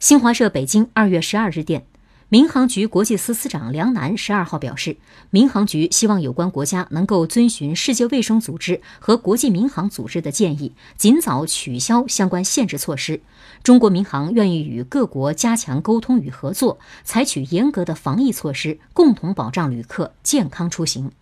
新华社北京二月十二日电民航局国际司司长梁楠十二号表示民航局希望有关国家能够遵循世界卫生组织和国际民航组织的建议尽早取消相关限制措施。中国民航愿意与各国加强沟通与合作采取严格的防疫措施共同保障旅客健康出行。